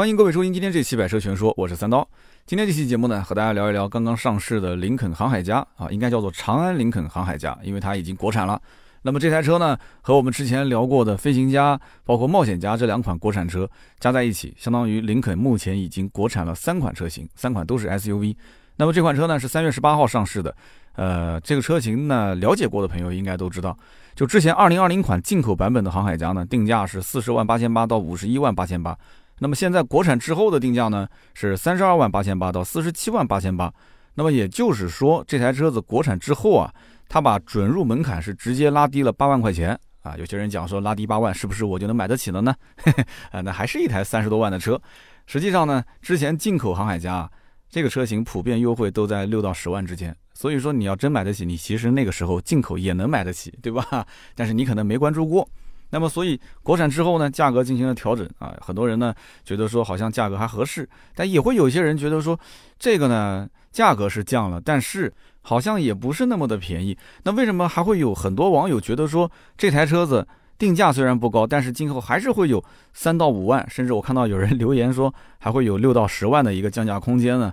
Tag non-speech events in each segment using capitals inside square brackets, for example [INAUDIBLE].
欢迎各位收听今天这期《百车全说》，我是三刀。今天这期节目呢，和大家聊一聊刚刚上市的林肯航海家啊，应该叫做长安林肯航海家，因为它已经国产了。那么这台车呢，和我们之前聊过的飞行家、包括冒险家这两款国产车加在一起，相当于林肯目前已经国产了三款车型，三款都是 SUV。那么这款车呢是三月十八号上市的，呃，这个车型呢了解过的朋友应该都知道，就之前二零二零款进口版本的航海家呢，定价是四十万八千八到五十一万八千八。那么现在国产之后的定价呢是三十二万八千八到四十七万八千八，那么也就是说这台车子国产之后啊，它把准入门槛是直接拉低了八万块钱啊。有些人讲说拉低八万是不是我就能买得起了呢？[LAUGHS] 啊，那还是一台三十多万的车。实际上呢，之前进口航海家啊，这个车型普遍优惠都在六到十万之间，所以说你要真买得起，你其实那个时候进口也能买得起，对吧？[LAUGHS] 但是你可能没关注过。那么，所以国产之后呢，价格进行了调整啊。很多人呢觉得说好像价格还合适，但也会有一些人觉得说，这个呢价格是降了，但是好像也不是那么的便宜。那为什么还会有很多网友觉得说这台车子定价虽然不高，但是今后还是会有三到五万，甚至我看到有人留言说还会有六到十万的一个降价空间呢？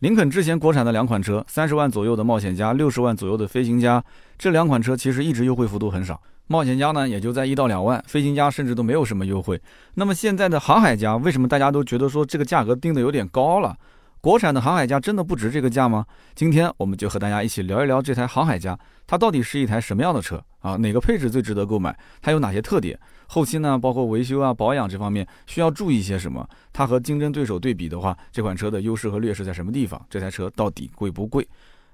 林肯之前国产的两款车，三十万左右的冒险家，六十万左右的飞行家，这两款车其实一直优惠幅度很少。冒险家呢，也就在一到两万，飞行家甚至都没有什么优惠。那么现在的航海家，为什么大家都觉得说这个价格定的有点高了？国产的航海家真的不值这个价吗？今天我们就和大家一起聊一聊这台航海家，它到底是一台什么样的车啊？哪个配置最值得购买？它有哪些特点？后期呢，包括维修啊、保养这方面需要注意些什么？它和竞争对手对比的话，这款车的优势和劣势在什么地方？这台车到底贵不贵？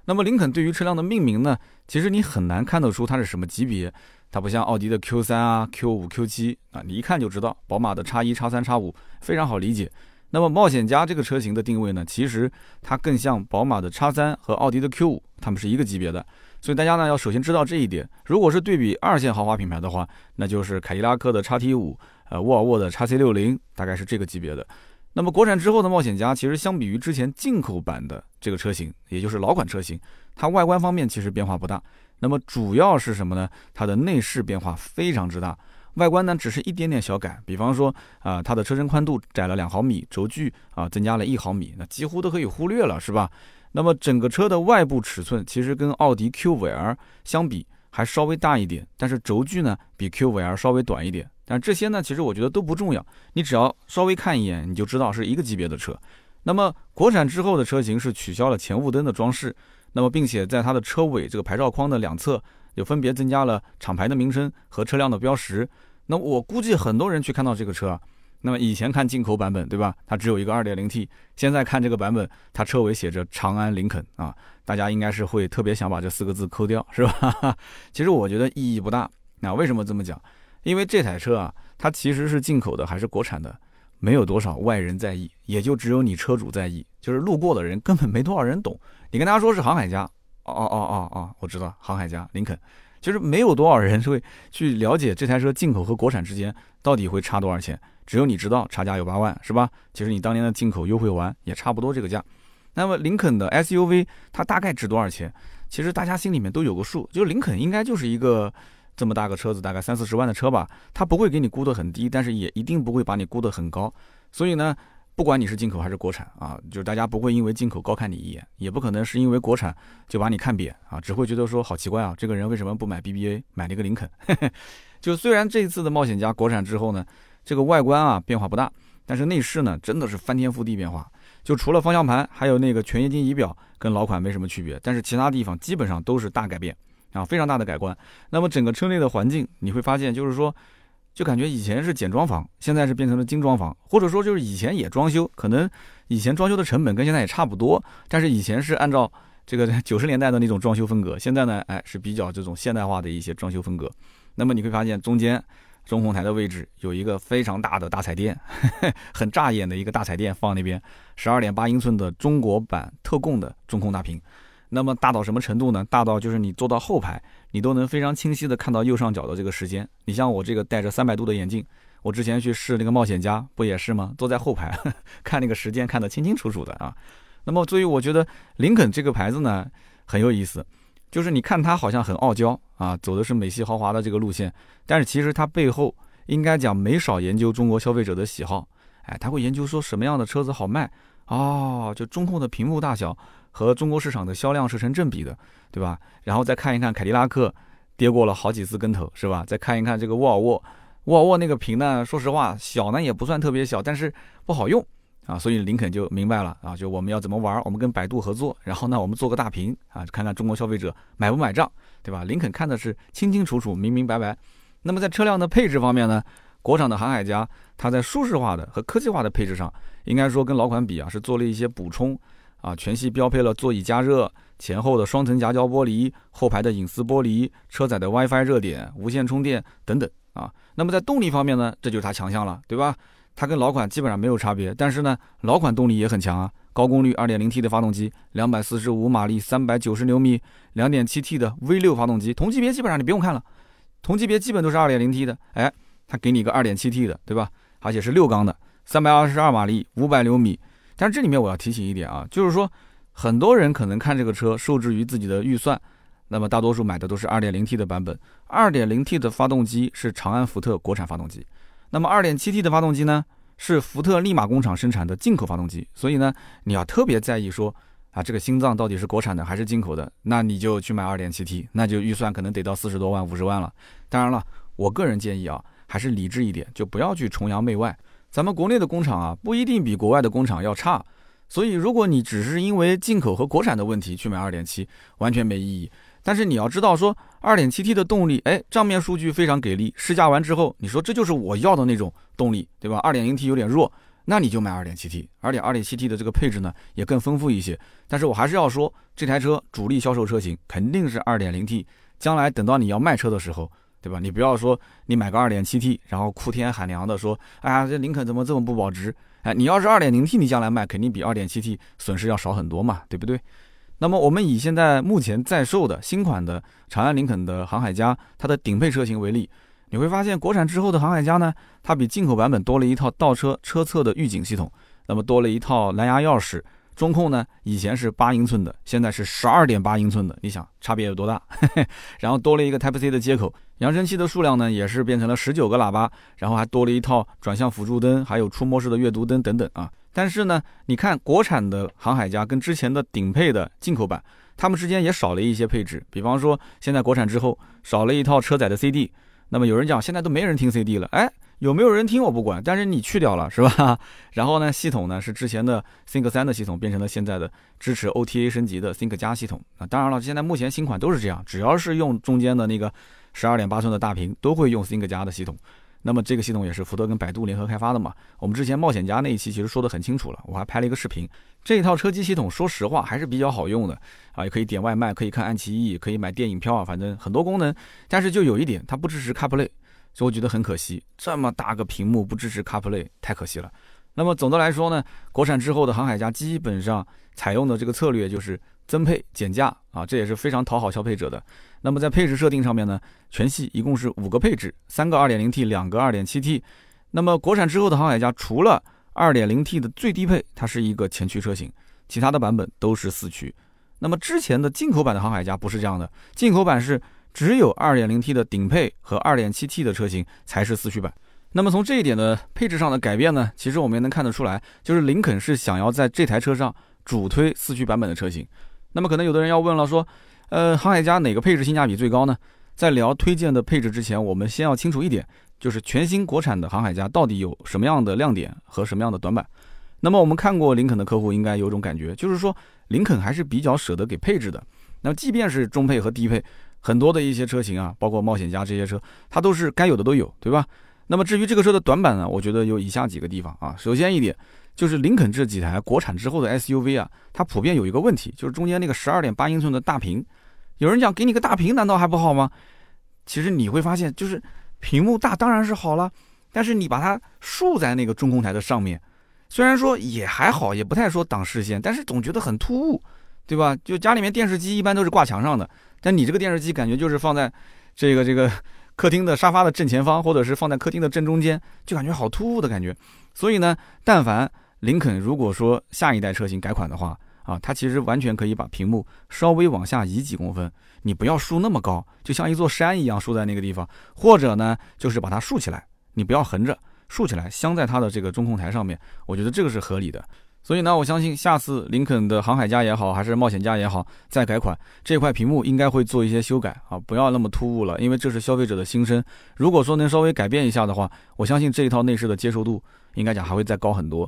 那么林肯对于车辆的命名呢，其实你很难看得出它是什么级别。它不像奥迪的 Q 三啊、Q 五、Q 七啊，你一看就知道。宝马的叉一、叉三、叉五非常好理解。那么冒险家这个车型的定位呢，其实它更像宝马的叉三和奥迪的 Q 五，它们是一个级别的。所以大家呢要首先知道这一点。如果是对比二线豪华品牌的话，那就是凯迪拉克的叉 T 五，呃，沃尔沃的叉 C 六零，大概是这个级别的。那么国产之后的冒险家，其实相比于之前进口版的这个车型，也就是老款车型，它外观方面其实变化不大。那么主要是什么呢？它的内饰变化非常之大，外观呢只是一点点小改，比方说啊，它的车身宽度窄了两毫米，轴距啊增加了一毫米，那几乎都可以忽略了，是吧？那么整个车的外部尺寸其实跟奥迪 Q5L 相比还稍微大一点，但是轴距呢比 Q5L 稍微短一点，但这些呢其实我觉得都不重要，你只要稍微看一眼你就知道是一个级别的车。那么国产之后的车型是取消了前雾灯的装饰。那么，并且在它的车尾这个牌照框的两侧，就分别增加了厂牌的名称和车辆的标识。那我估计很多人去看到这个车，那么以前看进口版本，对吧？它只有一个 2.0T，现在看这个版本，它车尾写着长安林肯啊，大家应该是会特别想把这四个字抠掉，是吧？[LAUGHS] 其实我觉得意义不大。那为什么这么讲？因为这台车啊，它其实是进口的还是国产的，没有多少外人在意，也就只有你车主在意，就是路过的人根本没多少人懂。你跟大家说是航海家，哦哦哦哦哦，我知道航海家林肯，其实没有多少人会去了解这台车进口和国产之间到底会差多少钱，只有你知道差价有八万，是吧？其实你当年的进口优惠完也差不多这个价。那么林肯的 SUV 它大概值多少钱？其实大家心里面都有个数，就是林肯应该就是一个这么大个车子，大概三四十万的车吧，它不会给你估得很低，但是也一定不会把你估得很高，所以呢。不管你是进口还是国产啊，就是大家不会因为进口高看你一眼，也不可能是因为国产就把你看扁啊，只会觉得说好奇怪啊，这个人为什么不买 BBA，买了一个林肯？[LAUGHS] 就虽然这一次的冒险家国产之后呢，这个外观啊变化不大，但是内饰呢真的是翻天覆地变化。就除了方向盘还有那个全液晶仪表跟老款没什么区别，但是其他地方基本上都是大改变啊，非常大的改观。那么整个车内的环境你会发现，就是说。就感觉以前是简装房，现在是变成了精装房，或者说就是以前也装修，可能以前装修的成本跟现在也差不多，但是以前是按照这个 [LAUGHS] 九十年代的那种装修风格，现在呢，哎是比较这种现代化的一些装修风格。那么你会发现中间中控台的位置有一个非常大的大彩电，[LAUGHS] 很扎眼的一个大彩电放那边，十二点八英寸的中国版特供的中控大屏。那么大到什么程度呢？大到就是你坐到后排，你都能非常清晰的看到右上角的这个时间。你像我这个戴着三百度的眼镜，我之前去试那个冒险家，不也是吗？坐在后排 [LAUGHS] 看那个时间，看得清清楚楚的啊。那么，所以我觉得林肯这个牌子呢很有意思，就是你看它好像很傲娇啊，走的是美系豪华的这个路线，但是其实它背后应该讲没少研究中国消费者的喜好。哎，他会研究说什么样的车子好卖哦，就中控的屏幕大小和中国市场的销量是成正比的，对吧？然后再看一看凯迪拉克跌过了好几次跟头，是吧？再看一看这个沃尔沃，沃尔沃那个屏呢，说实话小呢也不算特别小，但是不好用啊，所以林肯就明白了啊，就我们要怎么玩，我们跟百度合作，然后呢我们做个大屏啊，看看中国消费者买不买账，对吧？林肯看的是清清楚楚、明明白白。那么在车辆的配置方面呢？国产的航海家，它在舒适化的和科技化的配置上，应该说跟老款比啊，是做了一些补充啊。全系标配了座椅加热、前后的双层夹胶玻璃、后排的隐私玻璃、车载的 WiFi 热点、无线充电等等啊。那么在动力方面呢，这就是它强项了，对吧？它跟老款基本上没有差别，但是呢，老款动力也很强啊。高功率 2.0T 的发动机，245马力，390牛米，2.7T 的 V6 发动机，同级别基本上你不用看了，同级别基本都是 2.0T 的，哎。它给你一个 2.7T 的，对吧？而且是六缸的，322马力，500牛米。但是这里面我要提醒一点啊，就是说很多人可能看这个车受制于自己的预算，那么大多数买的都是 2.0T 的版本。2.0T 的发动机是长安福特国产发动机，那么 2.7T 的发动机呢是福特利马工厂生产的进口发动机。所以呢，你要特别在意说啊，这个心脏到底是国产的还是进口的？那你就去买 2.7T，那就预算可能得到四十多万、五十万了。当然了，我个人建议啊。还是理智一点，就不要去崇洋媚外。咱们国内的工厂啊，不一定比国外的工厂要差。所以，如果你只是因为进口和国产的问题去买2.7，完全没意义。但是你要知道，说 2.7T 的动力，哎，账面数据非常给力。试驾完之后，你说这就是我要的那种动力，对吧？2.0T 有点弱，那你就买 2.7T。而且 2.7T 的这个配置呢，也更丰富一些。但是我还是要说，这台车主力销售车型肯定是 2.0T。将来等到你要卖车的时候。对吧？你不要说你买个二点七 T，然后哭天喊娘的说，哎呀，这林肯怎么这么不保值？哎，你要是二点零 T，你将来卖肯定比二点七 T 损失要少很多嘛，对不对？那么我们以现在目前在售的新款的长安林肯的航海家，它的顶配车型为例，你会发现国产之后的航海家呢，它比进口版本多了一套倒车车侧的预警系统，那么多了一套蓝牙钥匙。中控呢，以前是八英寸的，现在是十二点八英寸的，你想差别有多大？[LAUGHS] 然后多了一个 Type C 的接口，扬声器的数量呢也是变成了十九个喇叭，然后还多了一套转向辅助灯，还有触摸式的阅读灯等等啊。但是呢，你看国产的航海家跟之前的顶配的进口版，它们之间也少了一些配置，比方说现在国产之后少了一套车载的 CD，那么有人讲现在都没人听 CD 了，哎。有没有人听我不管，但是你去掉了是吧？[LAUGHS] 然后呢，系统呢是之前的 Think 三的系统变成了现在的支持 OTA 升级的 Think 加系统。啊，当然了，现在目前新款都是这样，只要是用中间的那个十二点八寸的大屏，都会用 Think 加的系统。那么这个系统也是福特跟百度联合开发的嘛？我们之前冒险家那一期其实说的很清楚了，我还拍了一个视频。这一套车机系统，说实话还是比较好用的啊，也可以点外卖，可以看爱奇艺，可以买电影票啊，反正很多功能。但是就有一点，它不支持 CarPlay。所以我觉得很可惜，这么大个屏幕不支持 CarPlay，太可惜了。那么总的来说呢，国产之后的航海家基本上采用的这个策略就是增配减价啊，这也是非常讨好消费者的。那么在配置设定上面呢，全系一共是五个配置，三个 2.0T，两个 2.7T。那么国产之后的航海家除了 2.0T 的最低配，它是一个前驱车型，其他的版本都是四驱。那么之前的进口版的航海家不是这样的，进口版是。只有 2.0T 的顶配和 2.7T 的车型才是四驱版。那么从这一点的配置上的改变呢，其实我们也能看得出来，就是林肯是想要在这台车上主推四驱版本的车型。那么可能有的人要问了，说，呃，航海家哪个配置性价比最高呢？在聊推荐的配置之前，我们先要清楚一点，就是全新国产的航海家到底有什么样的亮点和什么样的短板。那么我们看过林肯的客户应该有种感觉，就是说林肯还是比较舍得给配置的。那么即便是中配和低配。很多的一些车型啊，包括冒险家这些车，它都是该有的都有，对吧？那么至于这个车的短板呢，我觉得有以下几个地方啊。首先一点就是林肯这几台国产之后的 SUV 啊，它普遍有一个问题，就是中间那个十二点八英寸的大屏。有人讲给你个大屏难道还不好吗？其实你会发现，就是屏幕大当然是好了，但是你把它竖在那个中控台的上面，虽然说也还好，也不太说挡视线，但是总觉得很突兀，对吧？就家里面电视机一般都是挂墙上的。但你这个电视机感觉就是放在 [LAUGHS] 这个这个客厅的沙发的正前方，或者是放在客厅的正中间，就感觉好突兀的感觉。所以呢，但凡林肯如果说下一代车型改款的话啊，它其实完全可以把屏幕稍微往下移几公分，你不要竖那么高，就像一座山一样竖在那个地方，或者呢，就是把它竖起来，你不要横着，竖起来镶在它的这个中控台上面，我觉得这个是合理的。所以呢，我相信下次林肯的航海家也好，还是冒险家也好，再改款这块屏幕应该会做一些修改啊，不要那么突兀了，因为这是消费者的心声。如果说能稍微改变一下的话，我相信这一套内饰的接受度应该讲还会再高很多。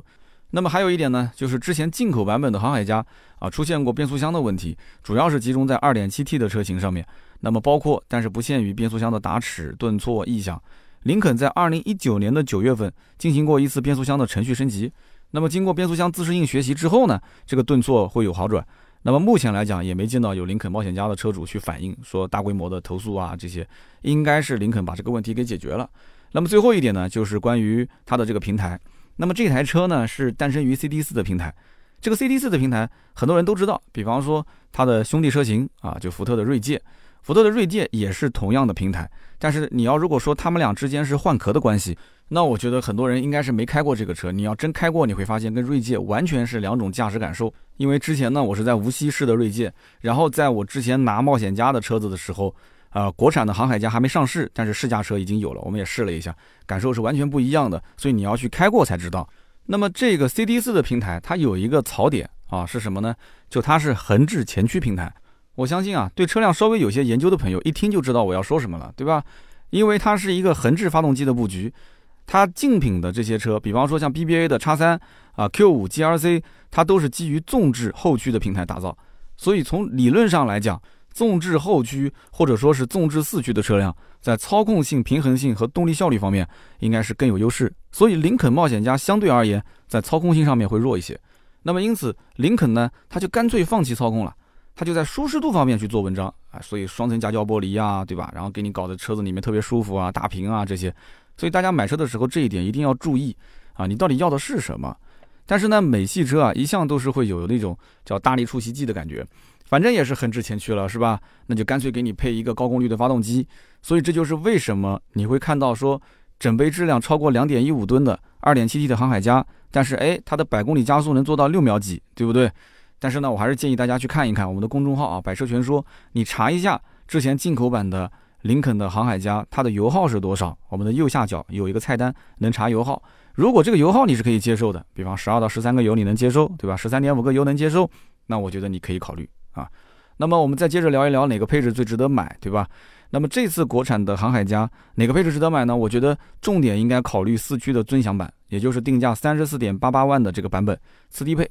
那么还有一点呢，就是之前进口版本的航海家啊出现过变速箱的问题，主要是集中在 2.7T 的车型上面。那么包括但是不限于变速箱的打齿、顿挫、异响。林肯在2019年的9月份进行过一次变速箱的程序升级。那么经过变速箱自适应学习之后呢，这个顿挫会有好转。那么目前来讲也没见到有林肯冒险家的车主去反映说大规模的投诉啊，这些应该是林肯把这个问题给解决了。那么最后一点呢，就是关于它的这个平台。那么这台车呢是诞生于 CT4 的平台，这个 CT4 的平台很多人都知道，比方说它的兄弟车型啊，就福特的锐界。福特的锐界也是同样的平台，但是你要如果说他们俩之间是换壳的关系，那我觉得很多人应该是没开过这个车。你要真开过，你会发现跟锐界完全是两种驾驶感受。因为之前呢，我是在无锡试的锐界，然后在我之前拿冒险家的车子的时候，呃，国产的航海家还没上市，但是试驾车已经有了，我们也试了一下，感受是完全不一样的。所以你要去开过才知道。那么这个 CT4 的平台，它有一个槽点啊，是什么呢？就它是横置前驱平台。我相信啊，对车辆稍微有些研究的朋友一听就知道我要说什么了，对吧？因为它是一个横置发动机的布局，它竞品的这些车，比方说像 BBA 的叉三啊、Q 五 GRC，它都是基于纵置后驱的平台打造，所以从理论上来讲，纵置后驱或者说是纵置四驱的车辆，在操控性、平衡性和动力效率方面应该是更有优势。所以林肯冒险家相对而言在操控性上面会弱一些。那么因此，林肯呢，他就干脆放弃操控了。它就在舒适度方面去做文章啊，所以双层夹胶玻璃呀，对吧？然后给你搞的车子里面特别舒服啊，大屏啊这些，所以大家买车的时候这一点一定要注意啊，你到底要的是什么？但是呢，美系车啊，一向都是会有那种叫大力出奇迹的感觉，反正也是很值钱去了，是吧？那就干脆给你配一个高功率的发动机，所以这就是为什么你会看到说整备质量超过两点一五吨的二点七 T 的航海家，但是哎，它的百公里加速能做到六秒几，对不对？但是呢，我还是建议大家去看一看我们的公众号啊，百车全说。你查一下之前进口版的林肯的航海家，它的油耗是多少？我们的右下角有一个菜单，能查油耗。如果这个油耗你是可以接受的，比方十二到十三个油你能接受，对吧？十三点五个油能接受，那我觉得你可以考虑啊。那么我们再接着聊一聊哪个配置最值得买，对吧？那么这次国产的航海家哪个配置值得买呢？我觉得重点应该考虑四驱的尊享版，也就是定价三十四点八八万的这个版本，次低配。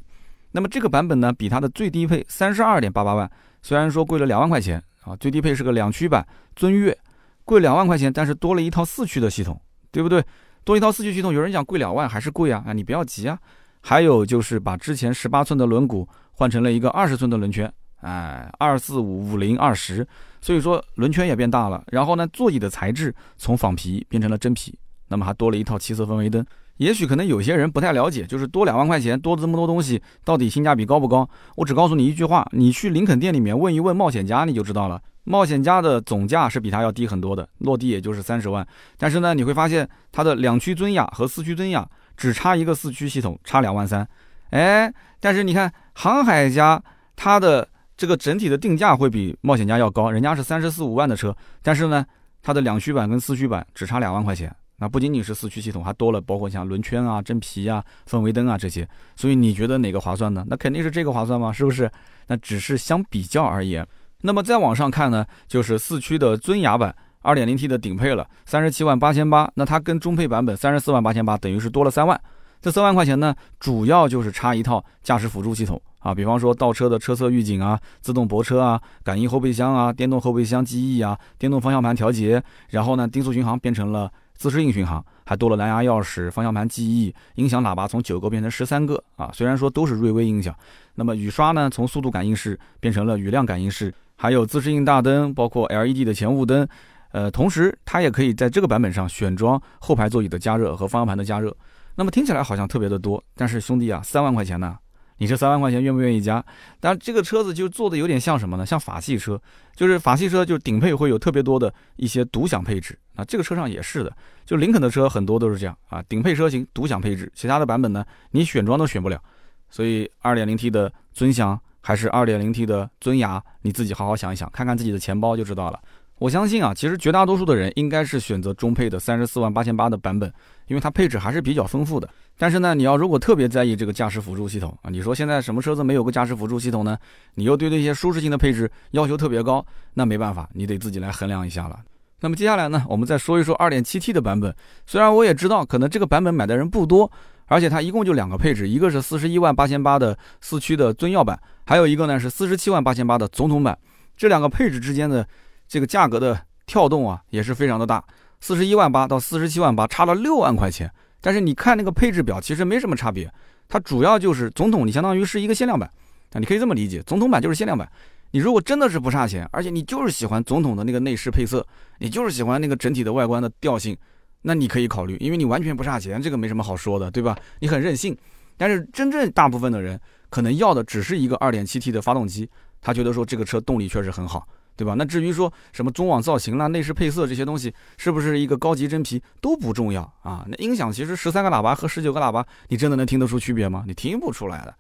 那么这个版本呢，比它的最低配三十二点八八万，虽然说贵了两万块钱啊，最低配是个两驱版尊越，贵两万块钱，但是多了一套四驱的系统，对不对？多一套四驱系统，有人讲贵两万还是贵啊？啊，你不要急啊。还有就是把之前十八寸的轮毂换成了一个二十寸的轮圈，哎，二四五五零二十，所以说轮圈也变大了。然后呢，座椅的材质从仿皮变成了真皮，那么还多了一套七色氛围灯。也许可能有些人不太了解，就是多两万块钱，多这么多东西，到底性价比高不高？我只告诉你一句话，你去林肯店里面问一问冒险家，你就知道了。冒险家的总价是比它要低很多的，落地也就是三十万。但是呢，你会发现它的两驱尊雅和四驱尊雅只差一个四驱系统，差两万三。哎，但是你看航海家，它的这个整体的定价会比冒险家要高，人家是三十四五万的车，但是呢，它的两驱版跟四驱版只差两万块钱。那不仅仅是四驱系统，还多了包括像轮圈啊、真皮啊、氛围灯啊这些，所以你觉得哪个划算呢？那肯定是这个划算嘛？是不是？那只是相比较而言。那么再往上看呢，就是四驱的尊雅版，2.0T 的顶配了，三十七万八千八。那它跟中配版本三十四万八千八，等于是多了三万。这三万块钱呢，主要就是差一套驾驶辅助系统啊，比方说倒车的车侧预警啊、自动泊车啊、感应后备箱啊、电动后备箱记忆啊、电动方向盘调节，然后呢，定速巡航变成了。自适应巡航还多了蓝牙钥匙、方向盘记忆、音响喇叭从九个变成十三个啊！虽然说都是瑞威音响，那么雨刷呢从速度感应式变成了雨量感应式，还有自适应大灯，包括 LED 的前雾灯，呃，同时它也可以在这个版本上选装后排座椅的加热和方向盘的加热。那么听起来好像特别的多，但是兄弟啊，三万块钱呢？你这三万块钱愿不愿意加？但，这个车子就做的有点像什么呢？像法系车，就是法系车，就是顶配会有特别多的一些独享配置啊。这个车上也是的，就林肯的车很多都是这样啊。顶配车型独享配置，其他的版本呢，你选装都选不了。所以，2.0T 的尊享还是 2.0T 的尊雅，你自己好好想一想，看看自己的钱包就知道了。我相信啊，其实绝大多数的人应该是选择中配的三十四万八千八的版本，因为它配置还是比较丰富的。但是呢，你要如果特别在意这个驾驶辅助系统啊，你说现在什么车子没有个驾驶辅助系统呢？你又对这些舒适性的配置要求特别高，那没办法，你得自己来衡量一下了。那么接下来呢，我们再说一说二点七 T 的版本。虽然我也知道可能这个版本买的人不多，而且它一共就两个配置，一个是四十一万八千八的四驱的尊耀版，还有一个呢是四十七万八千八的总统版。这两个配置之间的。这个价格的跳动啊，也是非常的大，四十一万八到四十七万八，差了六万块钱。但是你看那个配置表，其实没什么差别。它主要就是总统，你相当于是一个限量版啊，你可以这么理解，总统版就是限量版。你如果真的是不差钱，而且你就是喜欢总统的那个内饰配色，你就是喜欢那个整体的外观的调性，那你可以考虑，因为你完全不差钱，这个没什么好说的，对吧？你很任性。但是真正大部分的人可能要的只是一个二点七 T 的发动机，他觉得说这个车动力确实很好。对吧？那至于说什么中网造型啦、内饰配色这些东西，是不是一个高级真皮都不重要啊？那音响其实十三个喇叭和十九个喇叭，你真的能听得出区别吗？你听不出来的。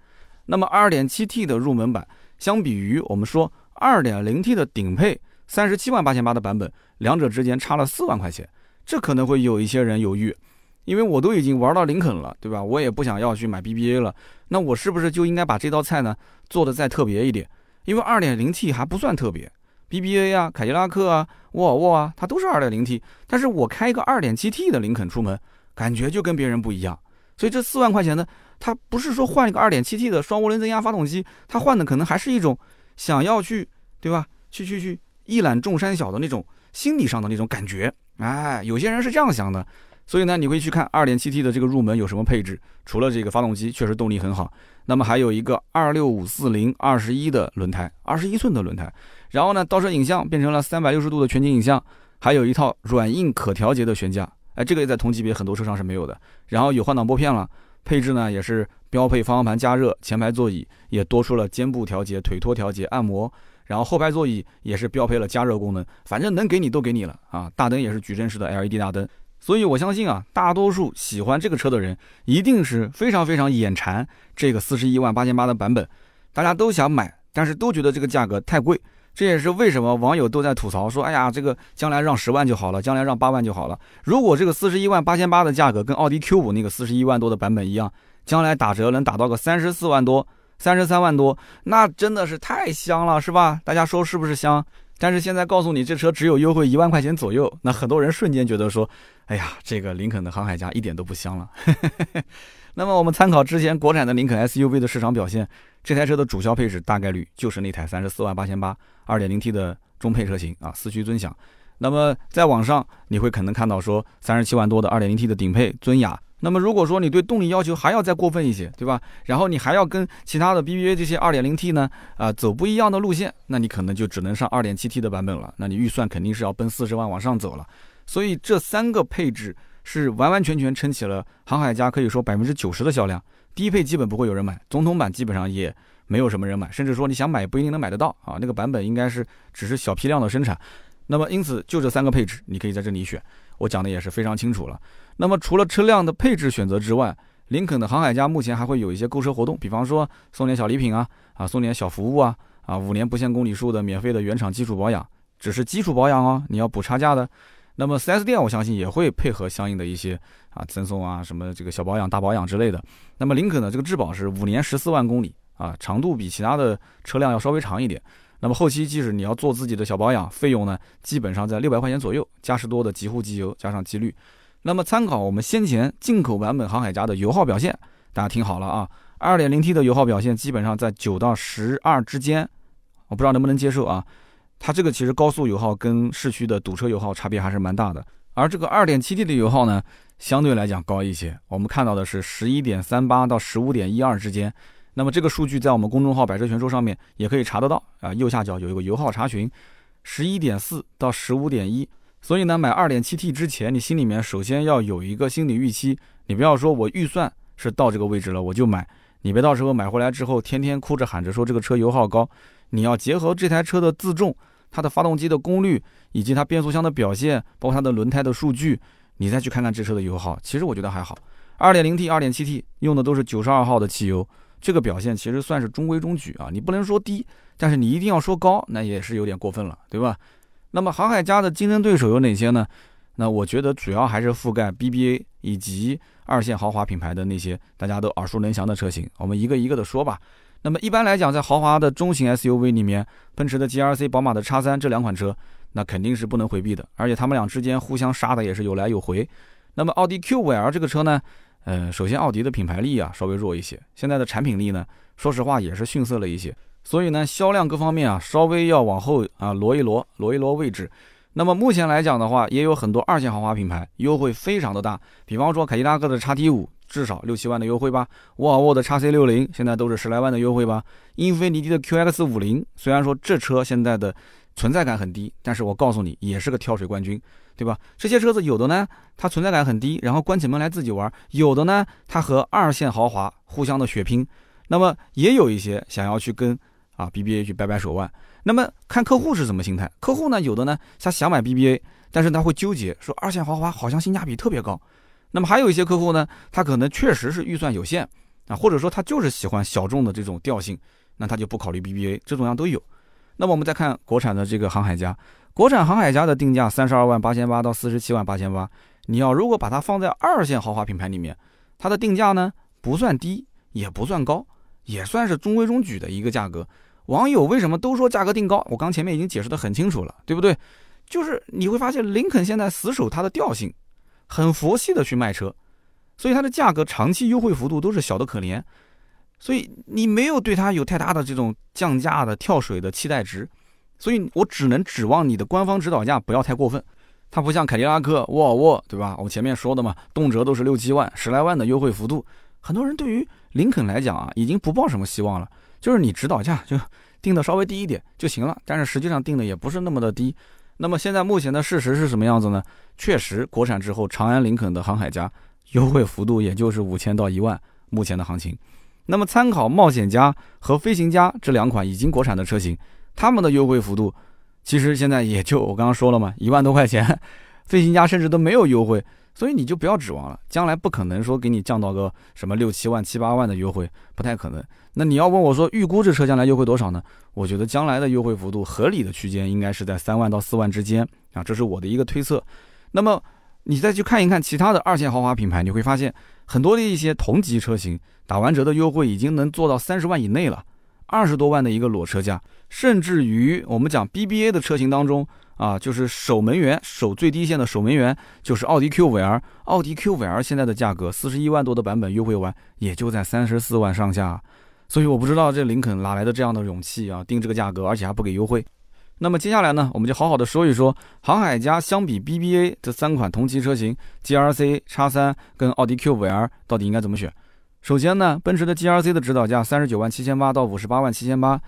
那么二点七 T 的入门版，相比于我们说二点零 T 的顶配三十七万八千八的版本，两者之间差了四万块钱，这可能会有一些人犹豫，因为我都已经玩到林肯了，对吧？我也不想要去买 BBA 了，那我是不是就应该把这道菜呢做的再特别一点？因为二点零 T 还不算特别。BBA 啊，凯迪拉克啊，沃尔沃啊，它都是二点零 T，但是我开一个二点七 T 的林肯出门，感觉就跟别人不一样。所以这四万块钱呢，它不是说换一个二点七 T 的双涡轮增压发动机，它换的可能还是一种想要去，对吧？去去去一览众山小的那种心理上的那种感觉。哎，有些人是这样想的。所以呢，你会去看 2.7T 的这个入门有什么配置？除了这个发动机确实动力很好，那么还有一个26540二十一的轮胎，二十一寸的轮胎。然后呢，倒车影像变成了三百六十度的全景影像，还有一套软硬可调节的悬架，哎，这个也在同级别很多车上是没有的。然后有换挡拨片了，配置呢也是标配方向盘加热，前排座椅也多出了肩部调节、腿托调节、按摩，然后后排座椅也是标配了加热功能，反正能给你都给你了啊！大灯也是矩阵式的 LED 大灯，所以我相信啊，大多数喜欢这个车的人一定是非常非常眼馋这个四十一万八千八的版本，大家都想买，但是都觉得这个价格太贵。这也是为什么网友都在吐槽说：“哎呀，这个将来让十万就好了，将来让八万就好了。如果这个四十一万八千八的价格跟奥迪 Q 五那个四十一万多的版本一样，将来打折能打到个三十四万多、三十三万多，那真的是太香了，是吧？大家说是不是香？但是现在告诉你，这车只有优惠一万块钱左右，那很多人瞬间觉得说：，哎呀，这个林肯的航海家一点都不香了。[LAUGHS] 那么我们参考之前国产的林肯 SUV 的市场表现。”这台车的主销配置大概率就是那台三十四万八千八二点零 T 的中配车型啊，四驱尊享。那么在网上你会可能看到说三十七万多的二点零 T 的顶配尊雅。那么如果说你对动力要求还要再过分一些，对吧？然后你还要跟其他的 BBA 这些二点零 T 呢啊走不一样的路线，那你可能就只能上二点七 T 的版本了。那你预算肯定是要奔四十万往上走了。所以这三个配置是完完全全撑起了航海家可以说百分之九十的销量。低配基本不会有人买，总统版基本上也没有什么人买，甚至说你想买不一定能买得到啊。那个版本应该是只是小批量的生产。那么因此就这三个配置，你可以在这里选。我讲的也是非常清楚了。那么除了车辆的配置选择之外，林肯的航海家目前还会有一些购车活动，比方说送点小礼品啊，啊送点小服务啊，啊五年不限公里数的免费的原厂基础保养，只是基础保养哦，你要补差价的。那么 4S 店我相信也会配合相应的一些啊赠送啊什么这个小保养大保养之类的。那么林肯的这个质保是五年十四万公里啊，长度比其他的车辆要稍微长一点。那么后期即使你要做自己的小保养，费用呢基本上在六百块钱左右，嘉实多的极护机油加上机滤。那么参考我们先前进口版本航海家的油耗表现，大家听好了啊，2.0T 的油耗表现基本上在九到十二之间，我不知道能不能接受啊。它这个其实高速油耗跟市区的堵车油耗差别还是蛮大的，而这个 2.7T 的油耗呢，相对来讲高一些。我们看到的是11.38到15.12之间。那么这个数据在我们公众号“百车全说”上面也可以查得到啊，右下角有一个油耗查询，11.4到15.1。所以呢，买 2.7T 之前，你心里面首先要有一个心理预期，你不要说我预算是到这个位置了我就买，你别到时候买回来之后天天哭着喊着说这个车油耗高。你要结合这台车的自重、它的发动机的功率以及它变速箱的表现，包括它的轮胎的数据，你再去看看这车的油耗。其实我觉得还好，2.0T、2.7T 用的都是92号的汽油，这个表现其实算是中规中矩啊。你不能说低，但是你一定要说高，那也是有点过分了，对吧？那么航海家的竞争对手有哪些呢？那我觉得主要还是覆盖 BBA 以及二线豪华品牌的那些大家都耳熟能详的车型。我们一个一个的说吧。那么一般来讲，在豪华的中型 SUV 里面，奔驰的 GRC、宝马的 X3 这两款车，那肯定是不能回避的。而且他们俩之间互相杀的也是有来有回。那么奥迪 Q5L 这个车呢，呃，首先奥迪的品牌力啊稍微弱一些，现在的产品力呢，说实话也是逊色了一些。所以呢，销量各方面啊，稍微要往后啊挪一挪，挪一挪位置。那么目前来讲的话，也有很多二线豪华品牌优惠非常的大，比方说凯迪拉克的叉 T 五至少六七万的优惠吧，沃尔沃的叉 C 六零现在都是十来万的优惠吧，英菲尼迪的 QX 五零虽然说这车现在的存在感很低，但是我告诉你也是个跳水冠军，对吧？这些车子有的呢，它存在感很低，然后关起门来自己玩；有的呢，它和二线豪华互相的血拼，那么也有一些想要去跟啊 BBA 去掰掰手腕。那么看客户是什么心态？客户呢，有的呢，他想买 BBA，但是他会纠结，说二线豪华好像性价比特别高。那么还有一些客户呢，他可能确实是预算有限啊，或者说他就是喜欢小众的这种调性，那他就不考虑 BBA，这种样都有。那么我们再看国产的这个航海家，国产航海家的定价三十二万八千八到四十七万八千八，你要如果把它放在二线豪华品牌里面，它的定价呢不算低，也不算高，也算是中规中矩的一个价格。网友为什么都说价格定高？我刚前面已经解释的很清楚了，对不对？就是你会发现林肯现在死守它的调性，很佛系的去卖车，所以它的价格长期优惠幅度都是小的可怜，所以你没有对它有太大的这种降价的跳水的期待值，所以我只能指望你的官方指导价不要太过分。它不像凯迪拉克、沃尔沃，对吧？我前面说的嘛，动辄都是六七万、十来万的优惠幅度，很多人对于林肯来讲啊，已经不抱什么希望了。就是你指导价就定的稍微低一点就行了，但是实际上定的也不是那么的低。那么现在目前的事实是什么样子呢？确实，国产之后，长安林肯的航海家优惠幅度也就是五千到一万，目前的行情。那么参考冒险家和飞行家这两款已经国产的车型，他们的优惠幅度其实现在也就我刚刚说了嘛，[LAUGHS] 一万多块钱，飞行家甚至都没有优惠。所以你就不要指望了，将来不可能说给你降到个什么六七万、七八万的优惠，不太可能。那你要问我说预估这车将来优惠多少呢？我觉得将来的优惠幅度合理的区间应该是在三万到四万之间啊，这是我的一个推测。那么你再去看一看其他的二线豪华品牌，你会发现很多的一些同级车型打完折的优惠已经能做到三十万以内了，二十多万的一个裸车价，甚至于我们讲 BBA 的车型当中。啊，就是守门员，守最低线的守门员就是奥迪 Q 五 L，。奥迪 Q 五 L 现在的价格四十一万多的版本优惠完，也就在三十四万上下。所以我不知道这林肯哪来的这样的勇气啊，定这个价格，而且还不给优惠。那么接下来呢，我们就好好的说一说航海家相比 BBA 这三款同级车型 GRC、叉三跟奥迪 Q5L 到底应该怎么选。首先呢，奔驰的 GRC 的指导价三十九万七千八到五十八万七千八。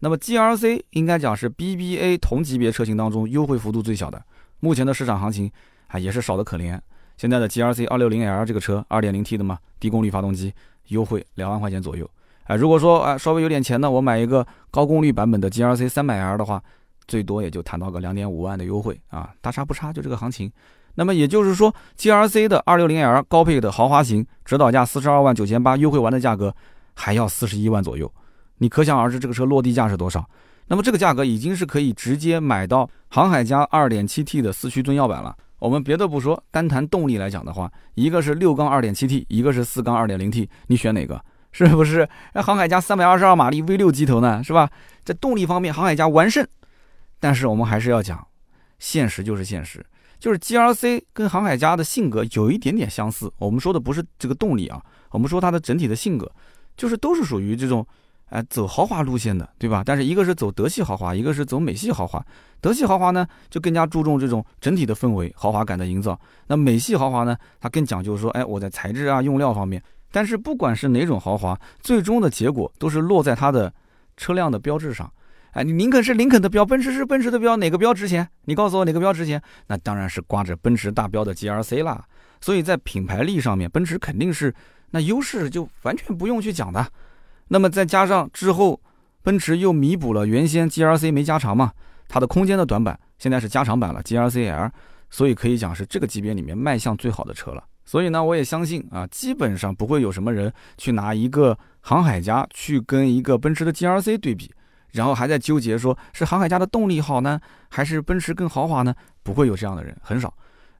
那么 G R C 应该讲是 B B A 同级别车型当中优惠幅度最小的，目前的市场行情啊也是少的可怜。现在的 G R C 二六零 L 这个车，二点零 T 的嘛，低功率发动机，优惠两万块钱左右。哎，如果说啊稍微有点钱呢，我买一个高功率版本的 G R C 三百 L 的话，最多也就谈到个两点五万的优惠啊，大差不差，就这个行情。那么也就是说，G R C 的二六零 L 高配的豪华型，指导价四十二万九千八，优惠完的价格还要四十一万左右。你可想而知，这个车落地价是多少？那么这个价格已经是可以直接买到航海家 2.7T 的四驱尊耀版了。我们别的不说，单谈动力来讲的话，一个是六缸 2.7T，一个是四缸 2.0T，你选哪个？[LAUGHS] 是不是？那航海家322马力 V6 机头呢？是吧？在动力方面，航海家完胜。但是我们还是要讲，现实就是现实，就是 GRC 跟航海家的性格有一点点相似。我们说的不是这个动力啊，我们说它的整体的性格，就是都是属于这种。哎，走豪华路线的，对吧？但是一个是走德系豪华，一个是走美系豪华。德系豪华呢，就更加注重这种整体的氛围、豪华感的营造。那美系豪华呢，它更讲究说，哎，我在材质啊、用料方面。但是不管是哪种豪华，最终的结果都是落在它的车辆的标志上。哎，你林肯是林肯的标，奔驰是奔驰的标，哪个标值钱？你告诉我哪个标值钱？那当然是挂着奔驰大标的 GRC 啦。所以在品牌力上面，奔驰肯定是那优势就完全不用去讲的。那么再加上之后，奔驰又弥补了原先 GRC 没加长嘛，它的空间的短板现在是加长版了 GRC L，所以可以讲是这个级别里面卖相最好的车了。所以呢，我也相信啊，基本上不会有什么人去拿一个航海家去跟一个奔驰的 GRC 对比，然后还在纠结说是航海家的动力好呢，还是奔驰更豪华呢？不会有这样的人，很少。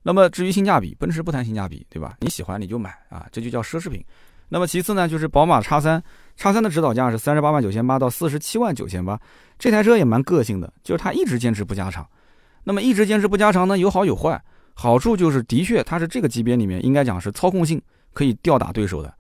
那么至于性价比，奔驰不谈性价比，对吧？你喜欢你就买啊，这就叫奢侈品。那么其次呢，就是宝马叉三，叉三的指导价是三十八万九千八到四十七万九千八，这台车也蛮个性的，就是它一直坚持不加长。那么一直坚持不加长呢，有好有坏。好处就是的确它是这个级别里面应该讲是操控性可以吊打对手的。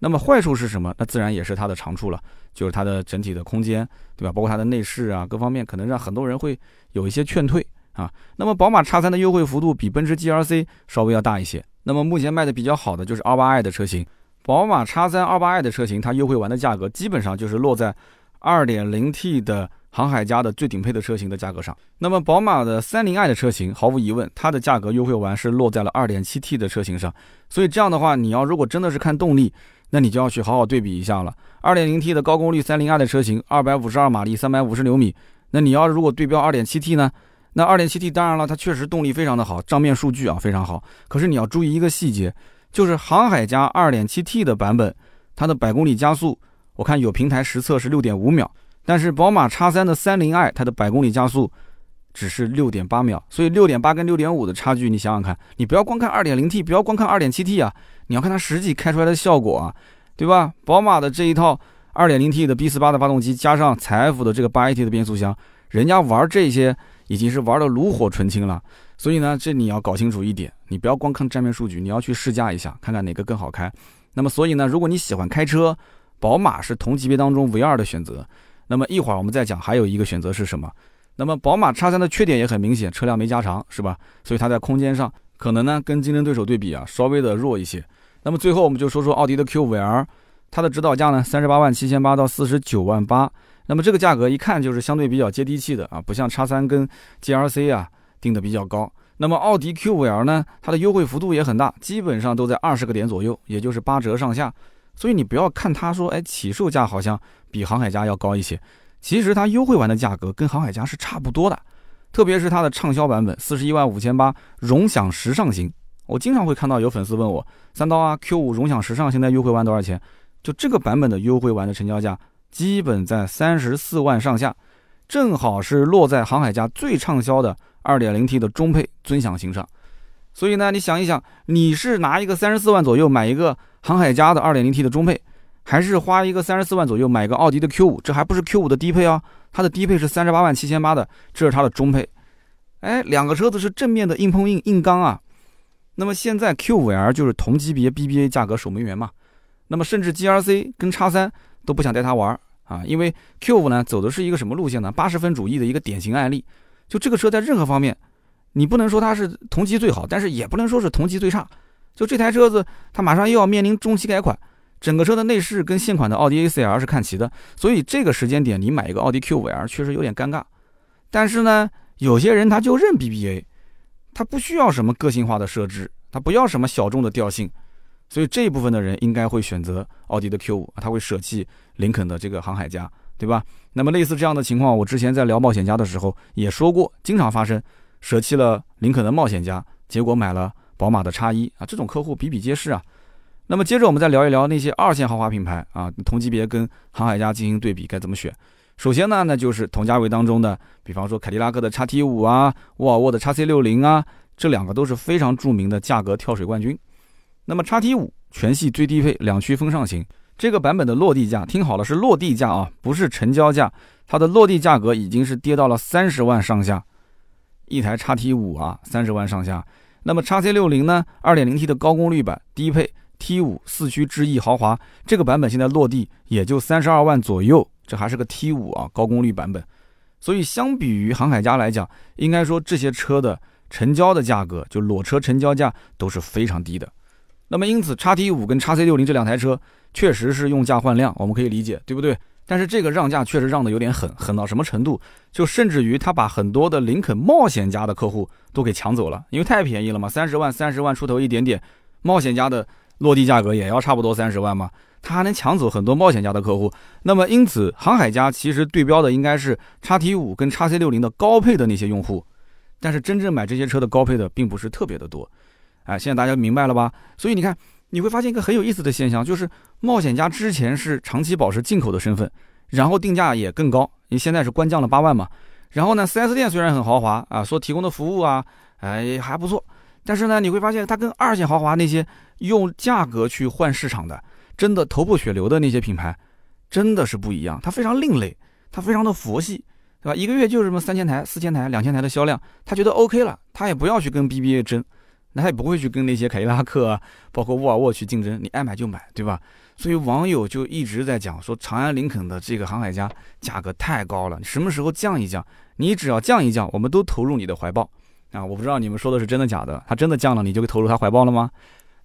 那么坏处是什么？那自然也是它的长处了，就是它的整体的空间，对吧？包括它的内饰啊，各方面可能让很多人会有一些劝退啊。那么宝马叉三的优惠幅度比奔驰 GLC 稍微要大一些。那么目前卖的比较好的就是二八 i 的车型。宝马叉三二八 i 的车型，它优惠完的价格基本上就是落在二点零 T 的航海家的最顶配的车型的价格上。那么宝马的三零 i 的车型，毫无疑问，它的价格优惠完是落在了二点七 T 的车型上。所以这样的话，你要如果真的是看动力，那你就要去好好对比一下了。二点零 T 的高功率三零 i 的车型，二百五十二马力，三百五十牛米。那你要如果对标二点七 T 呢？那二点七 T 当然了，它确实动力非常的好，账面数据啊非常好。可是你要注意一个细节。就是航海家 2.7T 的版本，它的百公里加速，我看有平台实测是6.5秒，但是宝马 X3 的 30i 它的百公里加速只是6.8秒，所以6.8跟6.5的差距，你想想看，你不要光看 2.0T，不要光看 2.7T 啊，你要看它实际开出来的效果啊，对吧？宝马的这一套 2.0T 的 B48 的发动机加上采埃孚的这个 8AT 的变速箱，人家玩这些已经是玩的炉火纯青了。所以呢，这你要搞清楚一点，你不要光看站面数据，你要去试驾一下，看看哪个更好开。那么，所以呢，如果你喜欢开车，宝马是同级别当中唯二的选择。那么一会儿我们再讲，还有一个选择是什么？那么宝马叉三的缺点也很明显，车辆没加长，是吧？所以它在空间上可能呢跟竞争对手对比啊稍微的弱一些。那么最后我们就说说奥迪的 Q5L，它的指导价呢三十八万七千八到四十九万八。那么这个价格一看就是相对比较接地气的啊，不像叉三跟 GLC 啊。定的比较高，那么奥迪 Q5L 呢？它的优惠幅度也很大，基本上都在二十个点左右，也就是八折上下。所以你不要看它说，哎，起售价好像比航海家要高一些，其实它优惠完的价格跟航海家是差不多的。特别是它的畅销版本，四十一万五千八，荣享时尚型。我经常会看到有粉丝问我，三刀啊，Q5 荣享时尚现在优惠完多少钱？就这个版本的优惠完的成交价，基本在三十四万上下，正好是落在航海家最畅销的。二点零 T 的中配尊享型上，所以呢，你想一想，你是拿一个三十四万左右买一个航海家的二点零 T 的中配，还是花一个三十四万左右买个奥迪的 Q 五？这还不是 Q 五的低配啊，它的低配是三十八万七千八的，这是它的中配。哎，两个车子是正面的硬碰硬硬刚啊。那么现在 Q 五 L 就是同级别 BBA 价格守门员嘛。那么甚至 GRC 跟叉三都不想带它玩啊，因为 Q 五呢走的是一个什么路线呢？八十分主义的一个典型案例。就这个车在任何方面，你不能说它是同级最好，但是也不能说是同级最差。就这台车子，它马上又要面临中期改款，整个车的内饰跟现款的奥迪 A4L 是看齐的，所以这个时间点你买一个奥迪 Q5L 确实有点尴尬。但是呢，有些人他就认 BBA，他不需要什么个性化的设置，他不要什么小众的调性，所以这一部分的人应该会选择奥迪的 Q5，他会舍弃林肯的这个航海家。对吧？那么类似这样的情况，我之前在聊冒险家的时候也说过，经常发生，舍弃了林肯的冒险家，结果买了宝马的叉一啊，这种客户比比皆是啊。那么接着我们再聊一聊那些二线豪华品牌啊，同级别跟航海家进行对比该怎么选。首先呢，那就是同价位当中的，比方说凯迪拉克的叉 T 五啊，沃尔沃的叉 C 六零啊，这两个都是非常著名的价格跳水冠军。那么叉 T 五全系最低配两驱风尚型。这个版本的落地价，听好了，是落地价啊，不是成交价。它的落地价格已经是跌到了三十万上下，一台叉 T 五啊，三十万上下。那么叉 C 六零呢，二点零 T 的高功率版低配 T 五四驱智逸豪华，这个版本现在落地也就三十二万左右，这还是个 T 五啊，高功率版本。所以相比于航海家来讲，应该说这些车的成交的价格，就裸车成交价都是非常低的。那么因此，叉 T 五跟叉 C 六零这两台车。确实是用价换量，我们可以理解，对不对？但是这个让价确实让的有点狠，狠到什么程度？就甚至于他把很多的林肯冒险家的客户都给抢走了，因为太便宜了嘛，三十万、三十万出头一点点，冒险家的落地价格也要差不多三十万嘛，他还能抢走很多冒险家的客户。那么因此，航海家其实对标的应该是叉 T 五跟叉 C 六零的高配的那些用户，但是真正买这些车的高配的并不是特别的多。哎，现在大家明白了吧？所以你看。你会发现一个很有意思的现象，就是冒险家之前是长期保持进口的身份，然后定价也更高，因为现在是官降了八万嘛。然后呢，4S 店虽然很豪华啊，说提供的服务啊，哎还不错，但是呢，你会发现它跟二线豪华那些用价格去换市场的，真的头破血流的那些品牌，真的是不一样。它非常另类，它非常的佛系，对吧？一个月就是什么三千台、四千台、两千台的销量，他觉得 OK 了，他也不要去跟 BBA 争，那他也不会去跟那些凯迪拉克啊，包括沃尔沃去竞争，你爱买就买，对吧？所以网友就一直在讲说，长安林肯的这个航海家价格太高了，什么时候降一降？你只要降一降，我们都投入你的怀抱啊！我不知道你们说的是真的假的，它真的降了，你就投入它怀抱了吗？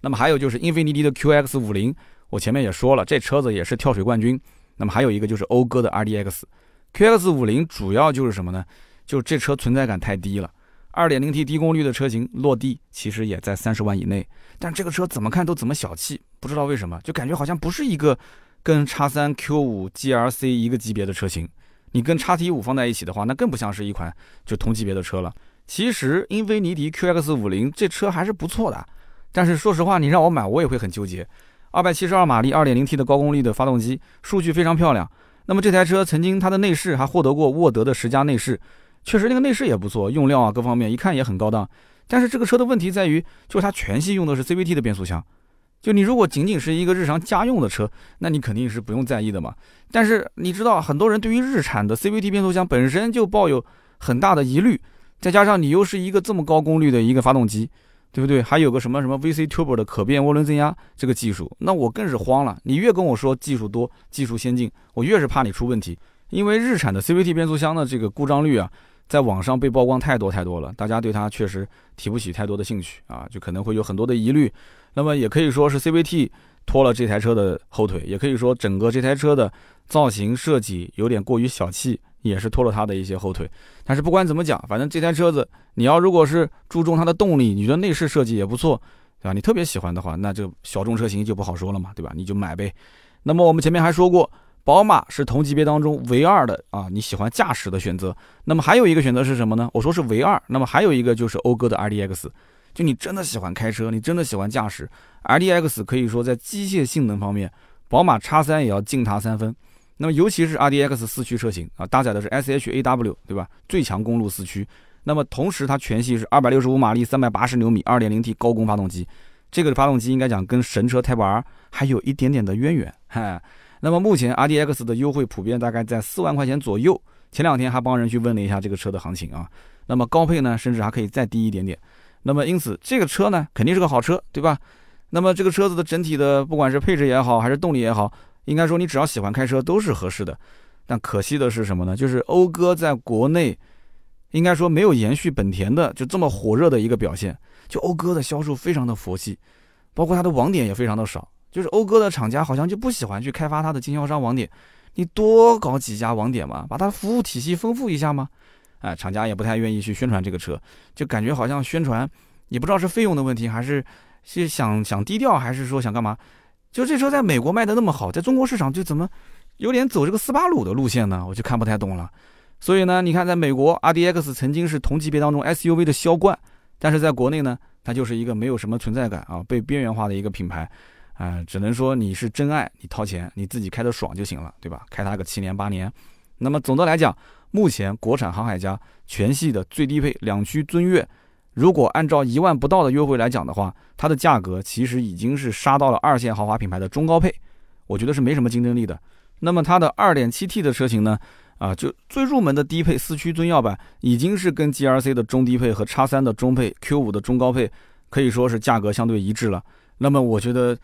那么还有就是英菲尼迪的 QX 五零，我前面也说了，这车子也是跳水冠军。那么还有一个就是讴歌的 RDX，QX 五零主要就是什么呢？就这车存在感太低了，2.0T 低功率的车型落地其实也在三十万以内，但这个车怎么看都怎么小气。不知道为什么，就感觉好像不是一个跟叉三、Q 五、GLC 一个级别的车型。你跟叉 T 五放在一起的话，那更不像是一款就同级别的车了。其实英菲尼迪 QX 五零这车还是不错的，但是说实话，你让我买我也会很纠结。二百七十二马力、二点零 T 的高功率的发动机，数据非常漂亮。那么这台车曾经它的内饰还获得过沃德的十佳内饰，确实那个内饰也不错，用料啊各方面一看也很高档。但是这个车的问题在于，就是它全系用的是 CVT 的变速箱。就你如果仅仅是一个日常家用的车，那你肯定是不用在意的嘛。但是你知道，很多人对于日产的 CVT 变速箱本身就抱有很大的疑虑，再加上你又是一个这么高功率的一个发动机，对不对？还有个什么什么 VC Turbo 的可变涡轮增压这个技术，那我更是慌了。你越跟我说技术多、技术先进，我越是怕你出问题。因为日产的 CVT 变速箱的这个故障率啊，在网上被曝光太多太多了，大家对它确实提不起太多的兴趣啊，就可能会有很多的疑虑。那么也可以说是 CVT 拖了这台车的后腿，也可以说整个这台车的造型设计有点过于小气，也是拖了它的一些后腿。但是不管怎么讲，反正这台车子你要如果是注重它的动力，你觉得内饰设计也不错，对吧？你特别喜欢的话，那就小众车型就不好说了嘛，对吧？你就买呗。那么我们前面还说过，宝马是同级别当中唯二的啊，你喜欢驾驶的选择。那么还有一个选择是什么呢？我说是唯二。那么还有一个就是讴歌的 RDX。就你真的喜欢开车，你真的喜欢驾驶，RDX 可以说在机械性能方面，宝马叉三也要敬它三分。那么尤其是 RDX 四驱车型啊，搭载的是 SHAW，对吧？最强公路四驱。那么同时它全系是二百六十五马力、三百八十牛米、二点零 T 高功发动机。这个发动机应该讲跟神车 Type R 还有一点点的渊源。嗨，那么目前 RDX 的优惠普遍大概在四万块钱左右。前两天还帮人去问了一下这个车的行情啊。那么高配呢，甚至还可以再低一点点。那么因此，这个车呢肯定是个好车，对吧？那么这个车子的整体的，不管是配置也好，还是动力也好，应该说你只要喜欢开车都是合适的。但可惜的是什么呢？就是讴歌在国内，应该说没有延续本田的就这么火热的一个表现。就讴歌的销售非常的佛系，包括它的网点也非常的少。就是讴歌的厂家好像就不喜欢去开发它的经销商网点，你多搞几家网点嘛，把它服务体系丰富一下嘛。哎，厂家也不太愿意去宣传这个车，就感觉好像宣传，也不知道是费用的问题，还是是想想低调，还是说想干嘛？就这车在美国卖的那么好，在中国市场就怎么有点走这个斯巴鲁的路线呢？我就看不太懂了。所以呢，你看，在美国，RDX 曾经是同级别当中 SUV 的销冠，但是在国内呢，它就是一个没有什么存在感啊，被边缘化的一个品牌啊，只能说你是真爱，你掏钱，你自己开的爽就行了，对吧？开它个七年八年。那么总的来讲，目前国产航海家全系的最低配两驱尊越，如果按照一万不到的优惠来讲的话，它的价格其实已经是杀到了二线豪华品牌的中高配，我觉得是没什么竞争力的。那么它的二点七 T 的车型呢，啊，就最入门的低配四驱尊耀版，已经是跟 GRC 的中低配和叉三的中配、Q 五的中高配可以说是价格相对一致了。那么我觉得，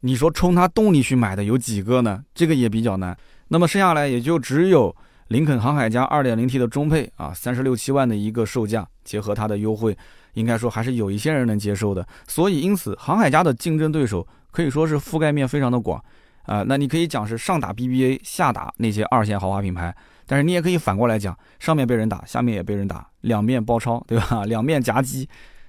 你说冲它动力去买的有几个呢？这个也比较难。那么剩下来也就只有林肯航海家 2.0T 的中配啊，三十六七万的一个售价，结合它的优惠，应该说还是有一些人能接受的。所以因此，航海家的竞争对手可以说是覆盖面非常的广啊。那你可以讲是上打 BBA，下打那些二线豪华品牌，但是你也可以反过来讲，上面被人打，下面也被人打，两面包抄，对吧？[LAUGHS] 两面夹击。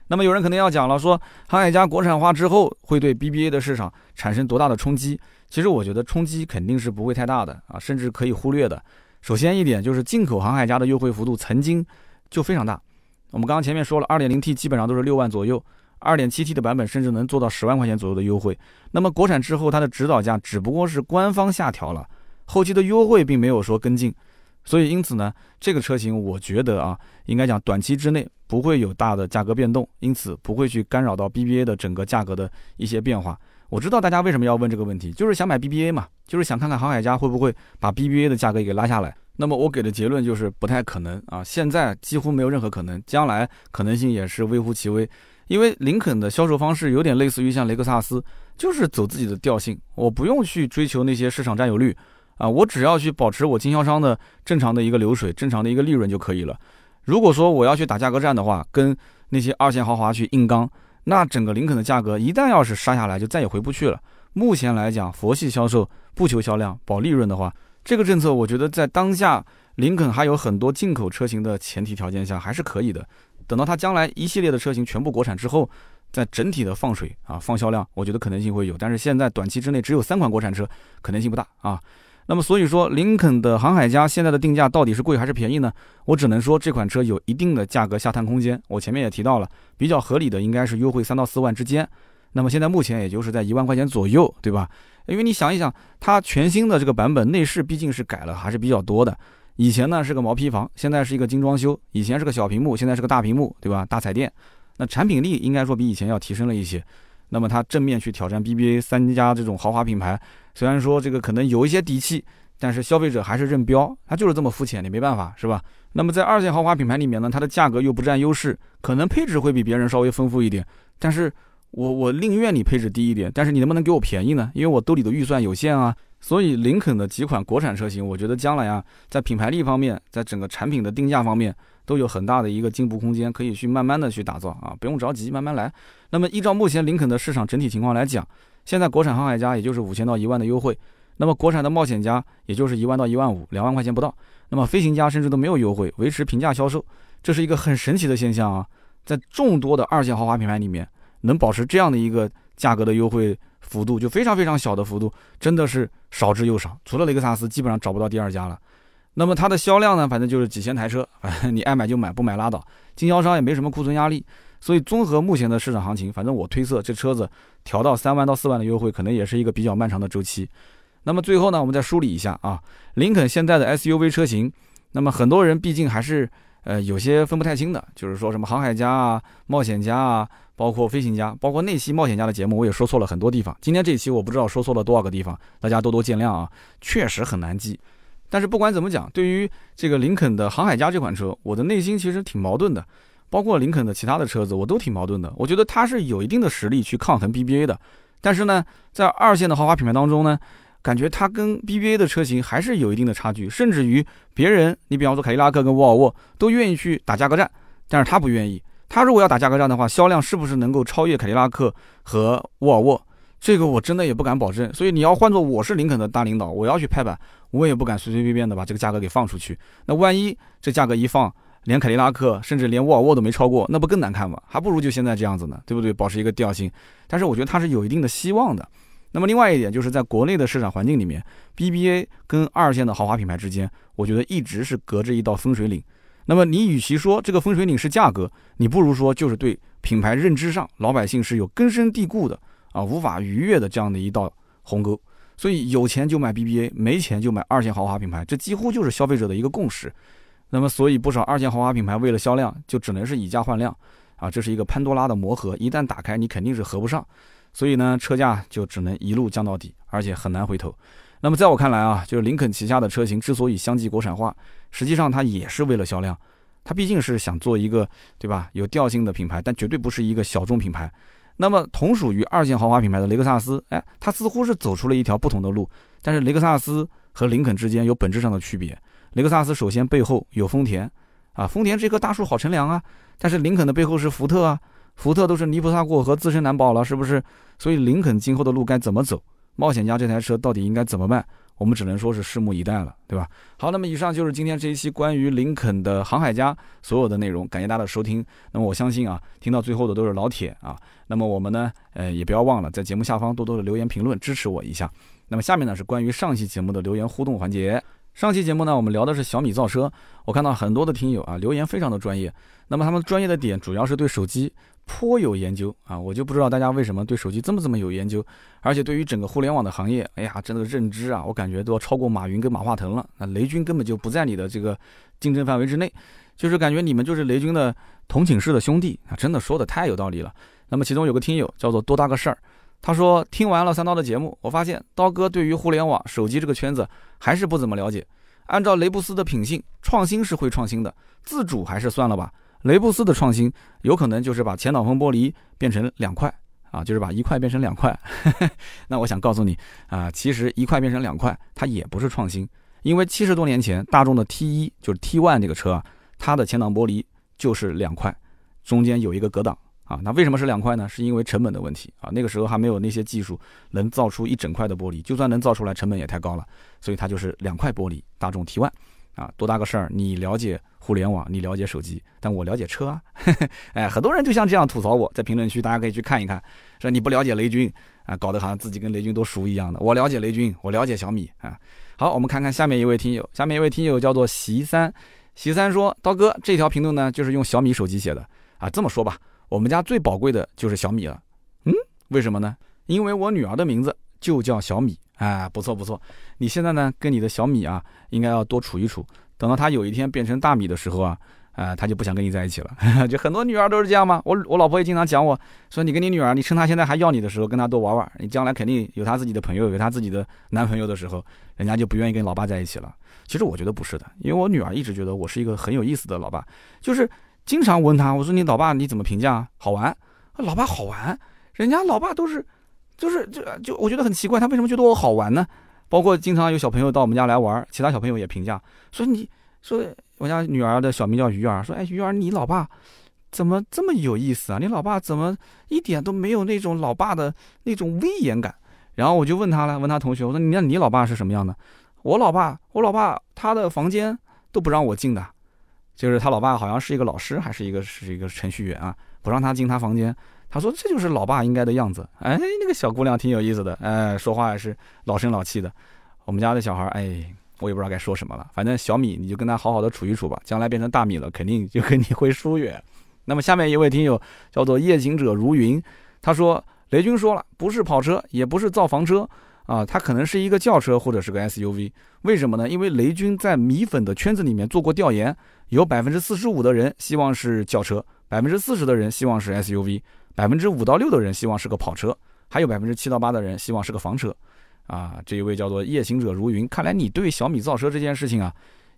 那么有人可能要讲了，说航海家国产化之后会对 BBA 的市场产生多大的冲击？其实我觉得冲击肯定是不会太大的啊，甚至可以忽略的。首先一点就是进口航海家的优惠幅度曾经就非常大。我们刚刚前面说了，2.0T 基本上都是六万左右，2.7T 的版本甚至能做到十万块钱左右的优惠。那么国产之后它的指导价只不过是官方下调了，后期的优惠并没有说跟进。所以因此呢，这个车型我觉得啊，应该讲短期之内不会有大的价格变动，因此不会去干扰到 BBA 的整个价格的一些变化。我知道大家为什么要问这个问题，就是想买 BBA 嘛，就是想看看航海家会不会把 BBA 的价格给拉下来。那么我给的结论就是不太可能啊，现在几乎没有任何可能，将来可能性也是微乎其微。因为林肯的销售方式有点类似于像雷克萨斯，就是走自己的调性，我不用去追求那些市场占有率。啊，我只要去保持我经销商的正常的一个流水，正常的一个利润就可以了。如果说我要去打价格战的话，跟那些二线豪华去硬刚，那整个林肯的价格一旦要是杀下来，就再也回不去了。目前来讲，佛系销售，不求销量，保利润的话，这个政策我觉得在当下林肯还有很多进口车型的前提条件下还是可以的。等到它将来一系列的车型全部国产之后，在整体的放水啊放销量，我觉得可能性会有。但是现在短期之内只有三款国产车，可能性不大啊。那么所以说，林肯的航海家现在的定价到底是贵还是便宜呢？我只能说这款车有一定的价格下探空间。我前面也提到了，比较合理的应该是优惠三到四万之间。那么现在目前也就是在一万块钱左右，对吧？因为你想一想，它全新的这个版本内饰毕竟是改了，还是比较多的。以前呢是个毛坯房，现在是一个精装修；以前是个小屏幕，现在是个大屏幕，对吧？大彩电，那产品力应该说比以前要提升了一些。那么它正面去挑战 BBA 三家这种豪华品牌。虽然说这个可能有一些底气，但是消费者还是认标，它就是这么肤浅，你没办法，是吧？那么在二线豪华品牌里面呢，它的价格又不占优势，可能配置会比别人稍微丰富一点，但是我我宁愿你配置低一点，但是你能不能给我便宜呢？因为我兜里的预算有限啊。所以林肯的几款国产车型，我觉得将来啊，在品牌力方面，在整个产品的定价方面，都有很大的一个进步空间，可以去慢慢的去打造啊，不用着急，慢慢来。那么依照目前林肯的市场整体情况来讲，现在国产航海家也就是五千到一万的优惠，那么国产的冒险家也就是一万到一万五，两万块钱不到。那么飞行家甚至都没有优惠，维持平价销售，这是一个很神奇的现象啊！在众多的二线豪华品牌里面，能保持这样的一个价格的优惠幅度，就非常非常小的幅度，真的是少之又少。除了雷克萨斯，基本上找不到第二家了。那么它的销量呢，反正就是几千台车，[LAUGHS] 你爱买就买，不买拉倒。经销商也没什么库存压力。所以，综合目前的市场行情，反正我推测，这车子调到三万到四万的优惠，可能也是一个比较漫长的周期。那么最后呢，我们再梳理一下啊，林肯现在的 SUV 车型，那么很多人毕竟还是呃有些分不太清的，就是说什么航海家啊、冒险家啊，包括飞行家，包括那期冒险家的节目，我也说错了很多地方。今天这一期我不知道说错了多少个地方，大家多多见谅啊，确实很难记。但是不管怎么讲，对于这个林肯的航海家这款车，我的内心其实挺矛盾的。包括林肯的其他的车子，我都挺矛盾的。我觉得它是有一定的实力去抗衡 BBA 的，但是呢，在二线的豪华品牌当中呢，感觉它跟 BBA 的车型还是有一定的差距，甚至于别人，你比方说凯迪拉克跟沃尔沃都愿意去打价格战，但是它不愿意。它如果要打价格战的话，销量是不是能够超越凯迪拉克和沃尔沃？这个我真的也不敢保证。所以你要换做我是林肯的大领导，我要去拍板，我也不敢随随便便的把这个价格给放出去。那万一这价格一放，连凯迪拉克，甚至连沃尔沃都没超过，那不更难看吗？还不如就现在这样子呢，对不对？保持一个调性。但是我觉得它是有一定的希望的。那么另外一点就是在国内的市场环境里面，BBA 跟二线的豪华品牌之间，我觉得一直是隔着一道分水岭。那么你与其说这个分水岭是价格，你不如说就是对品牌认知上，老百姓是有根深蒂固的啊，无法逾越的这样的一道鸿沟。所以有钱就买 BBA，没钱就买二线豪华品牌，这几乎就是消费者的一个共识。那么，所以不少二线豪华品牌为了销量，就只能是以价换量，啊，这是一个潘多拉的魔盒，一旦打开，你肯定是合不上，所以呢，车价就只能一路降到底，而且很难回头。那么，在我看来啊，就是林肯旗下的车型之所以相继国产化，实际上它也是为了销量，它毕竟是想做一个，对吧，有调性的品牌，但绝对不是一个小众品牌。那么，同属于二线豪华品牌的雷克萨斯，哎，它似乎是走出了一条不同的路，但是雷克萨斯和林肯之间有本质上的区别。雷克萨斯首先背后有丰田，啊，丰田这棵大树好乘凉啊。但是林肯的背后是福特啊，福特都是泥菩萨过河，自身难保了，是不是？所以林肯今后的路该怎么走？冒险家这台车到底应该怎么办？我们只能说是拭目以待了，对吧？好，那么以上就是今天这一期关于林肯的航海家所有的内容，感谢大家的收听。那么我相信啊，听到最后的都是老铁啊。那么我们呢，呃，也不要忘了在节目下方多多的留言评论支持我一下。那么下面呢是关于上期节目的留言互动环节。上期节目呢，我们聊的是小米造车，我看到很多的听友啊留言非常的专业，那么他们专业的点主要是对手机颇有研究啊，我就不知道大家为什么对手机这么这么有研究，而且对于整个互联网的行业，哎呀，真的认知啊，我感觉都要超过马云跟马化腾了，那雷军根本就不在你的这个竞争范围之内，就是感觉你们就是雷军的同寝室的兄弟啊，真的说的太有道理了。那么其中有个听友叫做多大个事儿。他说：“听完了三刀的节目，我发现刀哥对于互联网、手机这个圈子还是不怎么了解。按照雷布斯的品性，创新是会创新的，自主还是算了吧。雷布斯的创新有可能就是把前挡风玻璃变成两块啊，就是把一块变成两块。[LAUGHS] 那我想告诉你啊，其实一块变成两块，它也不是创新，因为七十多年前大众的 T 一就是 T One 这个车啊，它的前挡玻璃就是两块，中间有一个隔挡。”啊，那为什么是两块呢？是因为成本的问题啊。那个时候还没有那些技术能造出一整块的玻璃，就算能造出来，成本也太高了，所以它就是两块玻璃。大众 T1，啊，多大个事儿？你了解互联网，你了解手机，但我了解车啊。[LAUGHS] 哎，很多人就像这样吐槽我，在评论区大家可以去看一看，说你不了解雷军啊，搞得好像自己跟雷军都熟一样的。我了解雷军，我了解小米啊。好，我们看看下面一位听友，下面一位听友叫做席三，席三说，刀哥这条评论呢，就是用小米手机写的啊。这么说吧。我们家最宝贵的就是小米了，嗯，为什么呢？因为我女儿的名字就叫小米，哎，不错不错。你现在呢，跟你的小米啊，应该要多处一处，等到他有一天变成大米的时候啊，啊，他就不想跟你在一起了。[LAUGHS] 就很多女儿都是这样嘛。我我老婆也经常讲我，说你跟你女儿，你趁她现在还要你的时候，跟她多玩玩，你将来肯定有她自己的朋友，有她自己的男朋友的时候，人家就不愿意跟老爸在一起了。其实我觉得不是的，因为我女儿一直觉得我是一个很有意思的老爸，就是。经常问她，我说你老爸你怎么评价？好玩？老爸好玩？人家老爸都是，就是就就我觉得很奇怪，他为什么觉得我好玩呢？包括经常有小朋友到我们家来玩，其他小朋友也评价说你说我家女儿的小名叫鱼儿，说哎鱼儿你老爸怎么这么有意思啊？你老爸怎么一点都没有那种老爸的那种威严感？然后我就问他了，问他同学，我说你那你老爸是什么样的？我老爸我老爸他的房间都不让我进的。就是他老爸好像是一个老师，还是一个是一个程序员啊，不让他进他房间。他说这就是老爸应该的样子。哎，那个小姑娘挺有意思的，哎，说话也是老声老气的。我们家的小孩，哎，我也不知道该说什么了。反正小米，你就跟他好好的处一处吧，将来变成大米了，肯定就跟你会疏远。那么下面一位听友叫做夜行者如云，他说雷军说了，不是跑车，也不是造房车。啊，它可能是一个轿车或者是个 SUV，为什么呢？因为雷军在米粉的圈子里面做过调研，有百分之四十五的人希望是轿车，百分之四十的人希望是 SUV，百分之五到六的人希望是个跑车，还有百分之七到八的人希望是个房车。啊，这一位叫做夜行者如云，看来你对小米造车这件事情啊，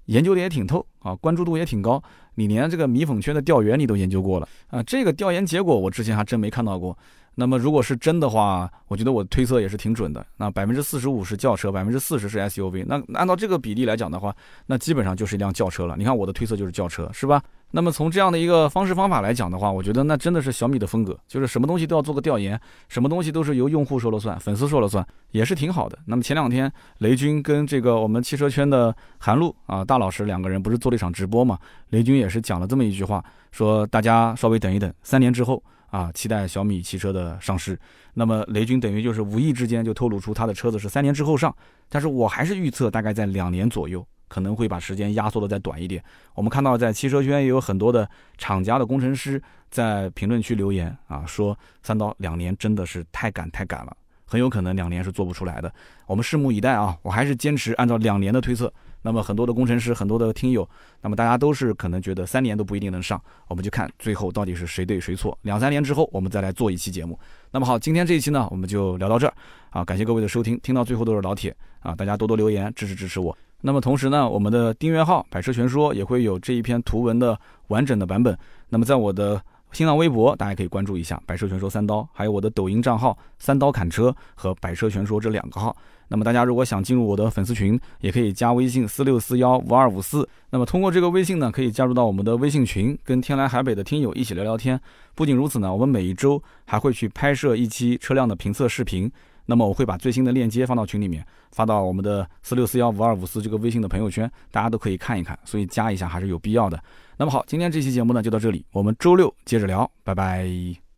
研究的也挺透啊，关注度也挺高，你连这个米粉圈的调研你都研究过了啊，这个调研结果我之前还真没看到过。那么如果是真的话，我觉得我推测也是挺准的。那百分之四十五是轿车，百分之四十是 SUV。那按照这个比例来讲的话，那基本上就是一辆轿车了。你看我的推测就是轿车，是吧？那么从这样的一个方式方法来讲的话，我觉得那真的是小米的风格，就是什么东西都要做个调研，什么东西都是由用户说了算，粉丝说了算，也是挺好的。那么前两天雷军跟这个我们汽车圈的韩露啊大老师两个人不是做了一场直播嘛？雷军也是讲了这么一句话，说大家稍微等一等，三年之后。啊，期待小米汽车的上市。那么雷军等于就是无意之间就透露出他的车子是三年之后上，但是我还是预测大概在两年左右，可能会把时间压缩的再短一点。我们看到在汽车圈也有很多的厂家的工程师在评论区留言啊，说三刀两年真的是太赶太赶了，很有可能两年是做不出来的。我们拭目以待啊，我还是坚持按照两年的推测。那么很多的工程师，很多的听友，那么大家都是可能觉得三年都不一定能上，我们就看最后到底是谁对谁错。两三年之后，我们再来做一期节目。那么好，今天这一期呢，我们就聊到这儿啊，感谢各位的收听，听到最后都是老铁啊，大家多多留言支持支持我。那么同时呢，我们的订阅号“百车全说”也会有这一篇图文的完整的版本。那么在我的新浪微博，大家可以关注一下“百车全说三刀”，还有我的抖音账号“三刀砍车”和“百车全说”这两个号。那么大家如果想进入我的粉丝群，也可以加微信四六四幺五二五四。那么通过这个微信呢，可以加入到我们的微信群，跟天南海北的听友一起聊聊天。不仅如此呢，我们每一周还会去拍摄一期车辆的评测视频。那么我会把最新的链接放到群里面，发到我们的四六四幺五二五四这个微信的朋友圈，大家都可以看一看。所以加一下还是有必要的。那么好，今天这期节目呢就到这里，我们周六接着聊，拜拜。